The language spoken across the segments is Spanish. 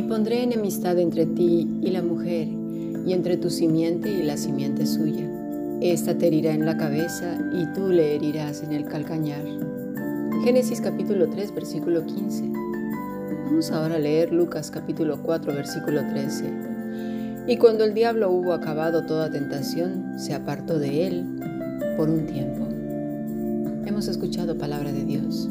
Y pondré enemistad entre ti y la mujer, y entre tu simiente y la simiente suya. Esta te herirá en la cabeza, y tú le herirás en el calcañar. Génesis capítulo 3, versículo 15. Vamos ahora a leer Lucas capítulo 4, versículo 13. Y cuando el diablo hubo acabado toda tentación, se apartó de él por un tiempo. Hemos escuchado palabra de Dios.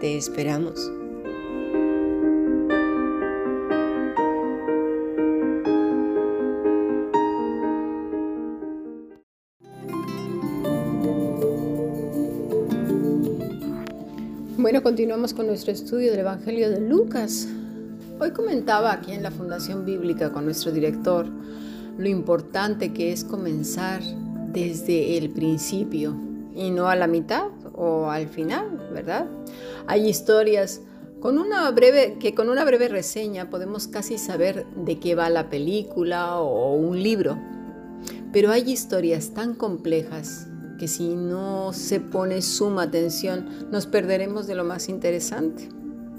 Te esperamos. Bueno, continuamos con nuestro estudio del Evangelio de Lucas. Hoy comentaba aquí en la Fundación Bíblica con nuestro director lo importante que es comenzar desde el principio y no a la mitad o al final, ¿verdad? Hay historias con una breve, que con una breve reseña podemos casi saber de qué va la película o un libro, pero hay historias tan complejas que si no se pone suma atención nos perderemos de lo más interesante.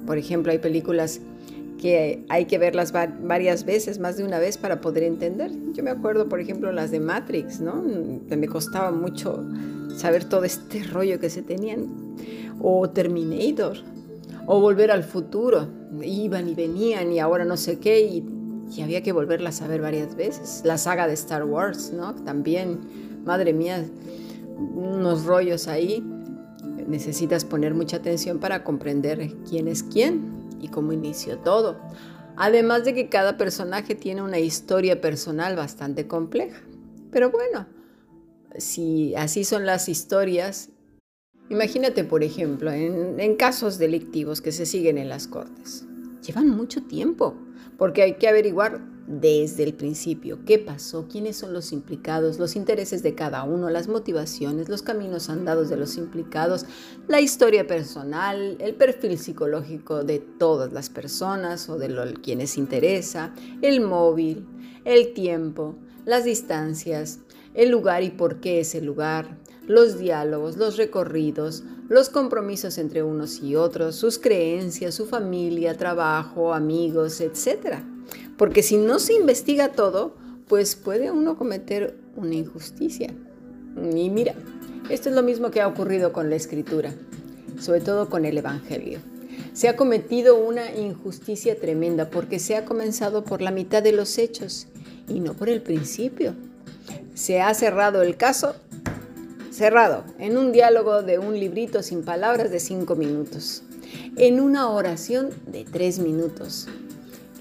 Por ejemplo, hay películas que hay que verlas varias veces, más de una vez para poder entender. Yo me acuerdo, por ejemplo, las de Matrix, ¿no? Me costaba mucho saber todo este rollo que se tenían. O Terminator, o Volver al Futuro. Iban y venían y ahora no sé qué y, había que volverlas a ver varias veces. La saga de Star Wars, ¿no? También, madre mía, unos rollos ahí. Necesitas poner mucha atención para comprender quién es quién y cómo inició todo. Además de que cada personaje tiene una historia personal bastante compleja. Pero bueno, si así son las historias, imagínate por ejemplo en, casos delictivos que se siguen en las cortes. Llevan mucho tiempo porque hay que averiguar desde el principio. Qué pasó, quiénes son los implicados, los intereses de cada uno, las motivaciones, los caminos andados de los implicados, la historia personal, el perfil psicológico de todas las personas o de lo, quienes interesa, el móvil, el tiempo, las distancias, el lugar y por qué ese lugar, los diálogos, los recorridos, los compromisos entre unos y otros, sus creencias, su familia, trabajo, amigos, etc. Porque si no se investiga todo, pues puede uno cometer una injusticia. Y mira, esto es lo mismo que ha ocurrido con la escritura, sobre todo con el Evangelio. Se ha cometido una injusticia tremenda porque se ha comenzado por la mitad de los hechos y no por el principio. Se ha cerrado el caso, cerrado, en un diálogo de un librito sin palabras de cinco minutos, en una oración de tres minutos,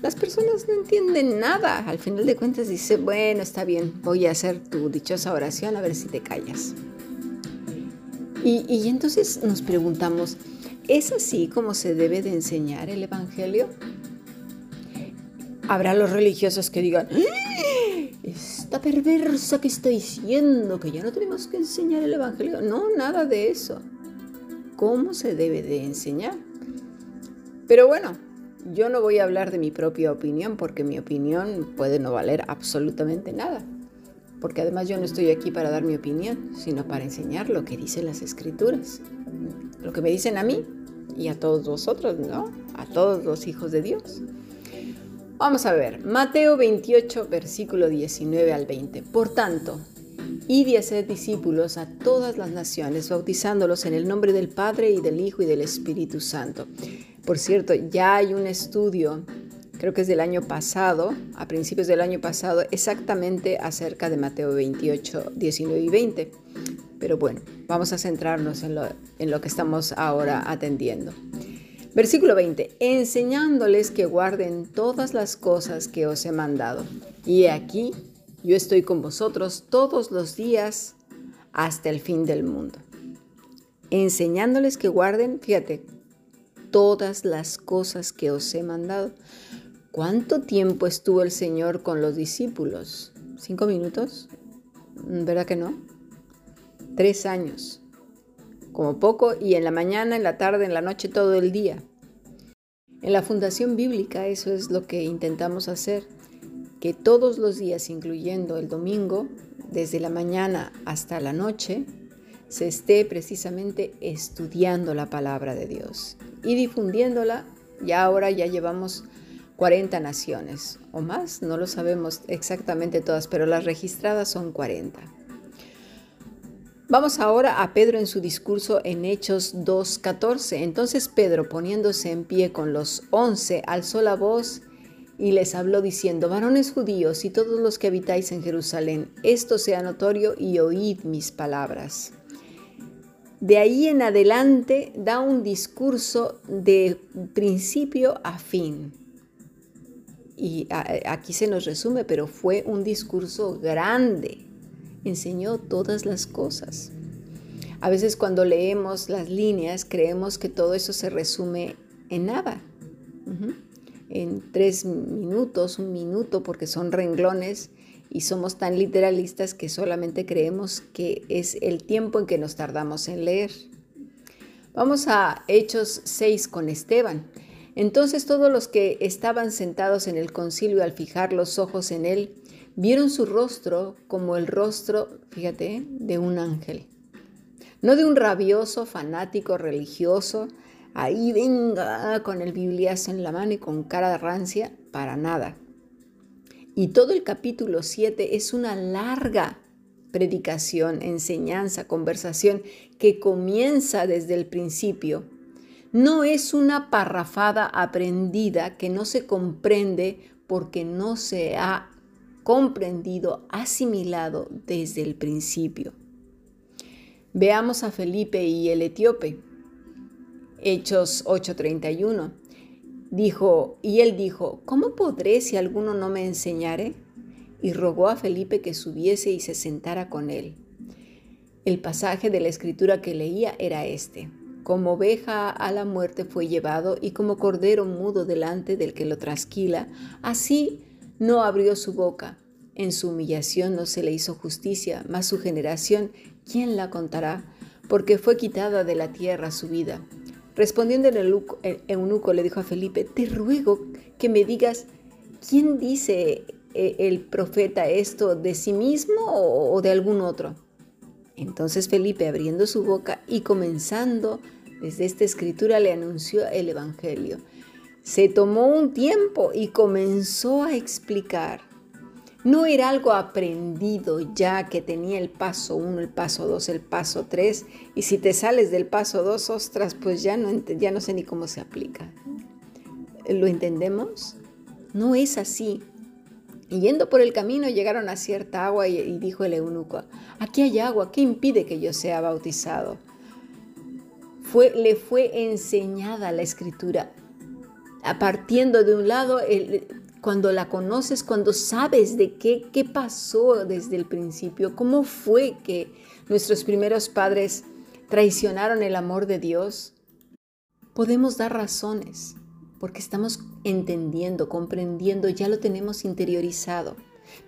las personas no entienden nada. Al final de cuentas dice, bueno, está bien, voy a hacer tu dichosa oración a ver si te callas. Y, entonces nos preguntamos, ¿es así como se debe de enseñar el Evangelio? Habrá los religiosos que digan, ¡Ah! esta perversa que está diciendo que ya no tenemos que enseñar el Evangelio. No, nada de eso. ¿Cómo se debe de enseñar? Pero bueno, yo no voy a hablar de mi propia opinión porque mi opinión puede no valer absolutamente nada. Porque además yo no estoy aquí para dar mi opinión, sino para enseñar lo que dicen las escrituras. Lo que me dicen a mí y a todos vosotros, ¿no? A todos los hijos de Dios. Vamos a ver, Mateo 28, versículo 19 al 20. Por tanto, id y haced discípulos a todas las naciones, bautizándolos en el nombre del Padre y del Hijo y del Espíritu Santo por cierto, ya hay un estudio, creo que es del año pasado, a principios del año pasado, exactamente acerca de Mateo 28, 19 y 20. Pero bueno, vamos a centrarnos en lo, en lo que estamos ahora atendiendo. Versículo 20, enseñándoles que guarden todas las cosas que os he mandado. Y aquí, Yo estoy con vosotros todos los días hasta el fin del mundo, enseñándoles que guarden, fíjate, todas las cosas que os he mandado. ¿Cuánto tiempo estuvo el Señor con los discípulos? ¿Cinco minutos? ¿Verdad que no? Tres años, como poco, y en la mañana, en la tarde, en la noche, todo el día. En la Fundación Bíblica eso es lo que intentamos hacer, que todos los días, incluyendo el domingo, desde la mañana hasta la noche, se esté precisamente estudiando la palabra de Dios y difundiéndola. Ya ahora ya llevamos 40 naciones o más, no lo sabemos exactamente todas, pero las registradas son 40. Vamos ahora a Pedro en su discurso en Hechos 2.14. Entonces Pedro, poniéndose en pie con los once, alzó la voz y les habló diciendo, varones judíos y todos los que habitáis en Jerusalén, esto sea notorio y oíd mis palabras. De ahí en adelante da un discurso de principio a fin. Y aquí se nos resume, pero fue un discurso grande. Enseñó todas las cosas. A veces cuando leemos las líneas creemos que todo eso se resume en nada. En tres minutos, un minuto, porque son renglones y somos tan literalistas que solamente creemos que es el tiempo en que nos tardamos en leer. Vamos a Hechos 6 con Esteban. Entonces todos los que estaban sentados en el concilio al fijar los ojos en él, vieron su rostro como el rostro, fíjate, de un ángel. No de un rabioso fanático religioso, ahí venga con el bibliazo en la mano y con cara de rancia, para nada. Y todo el capítulo 7 es una larga predicación, enseñanza, conversación que comienza desde el principio. No es una parrafada aprendida que no se comprende porque no se ha comprendido, asimilado desde el principio. Veamos a Felipe y el etíope. Hechos 8:31. Dijo, y él dijo, ¿cómo podré si alguno no me enseñare? Y rogó a Felipe que subiese y se sentara con él. El pasaje de la escritura que leía era este. Como oveja a la muerte fue llevado y como cordero mudo delante del que lo trasquila, así no abrió su boca. En su humillación no se le hizo justicia, mas su generación, ¿quién la contará? Porque fue quitada de la tierra su vida. Respondiendo el eunuco le dijo a Felipe, te ruego que me digas, ¿quién dice eh, el profeta esto de sí mismo o de algún otro? Entonces Felipe, abriendo su boca y comenzando desde esta escritura, le anunció el Evangelio. Se tomó un tiempo y comenzó a explicar no era algo aprendido ya que tenía el paso 1, el paso 2, el paso 3, y si te sales del paso 2, ostras, pues ya no, ya no sé ni cómo se aplica. ¿Lo entendemos? No es así. Yendo por el camino llegaron a cierta agua y, dijo el eunuco, aquí hay agua, ¿qué impide que yo sea bautizado? Fue, le fue enseñada la escritura. Partiendo de un lado, el, cuando la conoces, cuando sabes de qué, qué pasó desde el principio, cómo fue que nuestros primeros padres traicionaron el amor de Dios, podemos dar razones, porque estamos entendiendo, comprendiendo, ya lo tenemos interiorizado.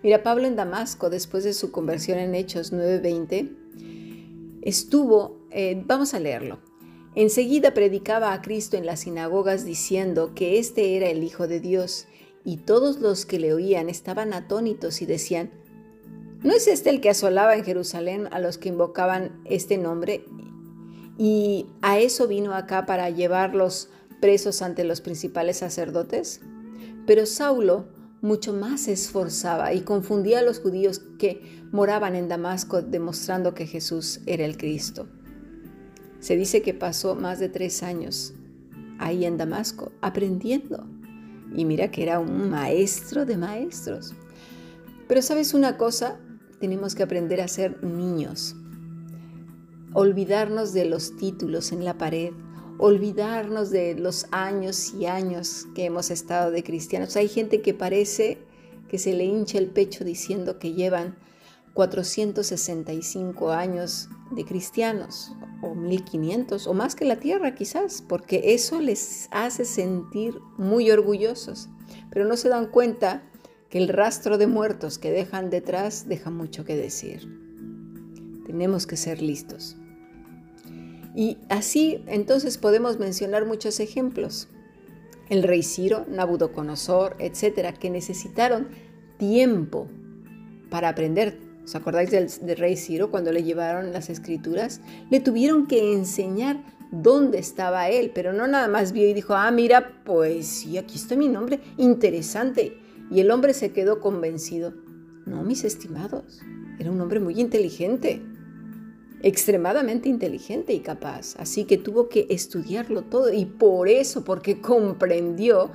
Mira, Pablo en Damasco, después de su conversión en Hechos 9:20, estuvo, eh, vamos a leerlo, enseguida predicaba a Cristo en las sinagogas diciendo que este era el Hijo de Dios y todos los que le oían estaban atónitos y decían, ¿no es este el que asolaba en Jerusalén a los que invocaban este nombre? Y a eso vino acá para llevarlos presos ante los principales sacerdotes. Pero Saulo mucho más se esforzaba y confundía a los judíos que moraban en Damasco demostrando que Jesús era el Cristo. Se dice que pasó más de tres años ahí en Damasco aprendiendo y mira que era un maestro de maestros. Pero sabes una cosa, tenemos que aprender a ser niños. Olvidarnos de los títulos en la pared, olvidarnos de los años y años que hemos estado de cristianos. Hay gente que parece que se le hincha el pecho diciendo que llevan 465 años de cristianos, o 1500, o más que la tierra quizás, porque eso les hace sentir muy orgullosos, pero no se dan cuenta que el rastro de muertos que dejan detrás deja mucho que decir. Tenemos que ser listos. Y así entonces podemos mencionar muchos ejemplos. El rey Ciro, Nabucodonosor, etcétera, que necesitaron tiempo para aprender. ¿Os acordáis del, rey Ciro cuando le llevaron las escrituras? Le tuvieron que enseñar dónde estaba él, pero no nada más vio y dijo, ah, mira, pues sí, aquí está mi nombre, interesante. Y el hombre se quedó convencido. No, mis estimados, era un hombre muy inteligente extremadamente inteligente y capaz, así que tuvo que estudiarlo todo y por eso, porque comprendió,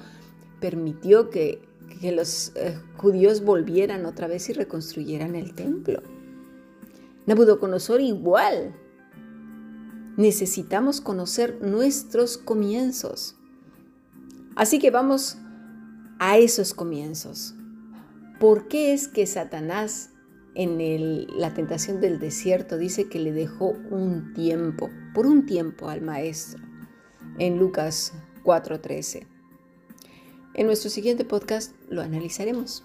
permitió que, los eh, judíos volvieran otra vez y reconstruyeran el templo. Nabucodonosor igual. Necesitamos conocer nuestros comienzos. Así que vamos a esos comienzos. ¿Por qué es que Satanás en la tentación del desierto dice que le dejó un tiempo, por un tiempo al maestro, en Lucas 4:13. En nuestro siguiente podcast lo analizaremos.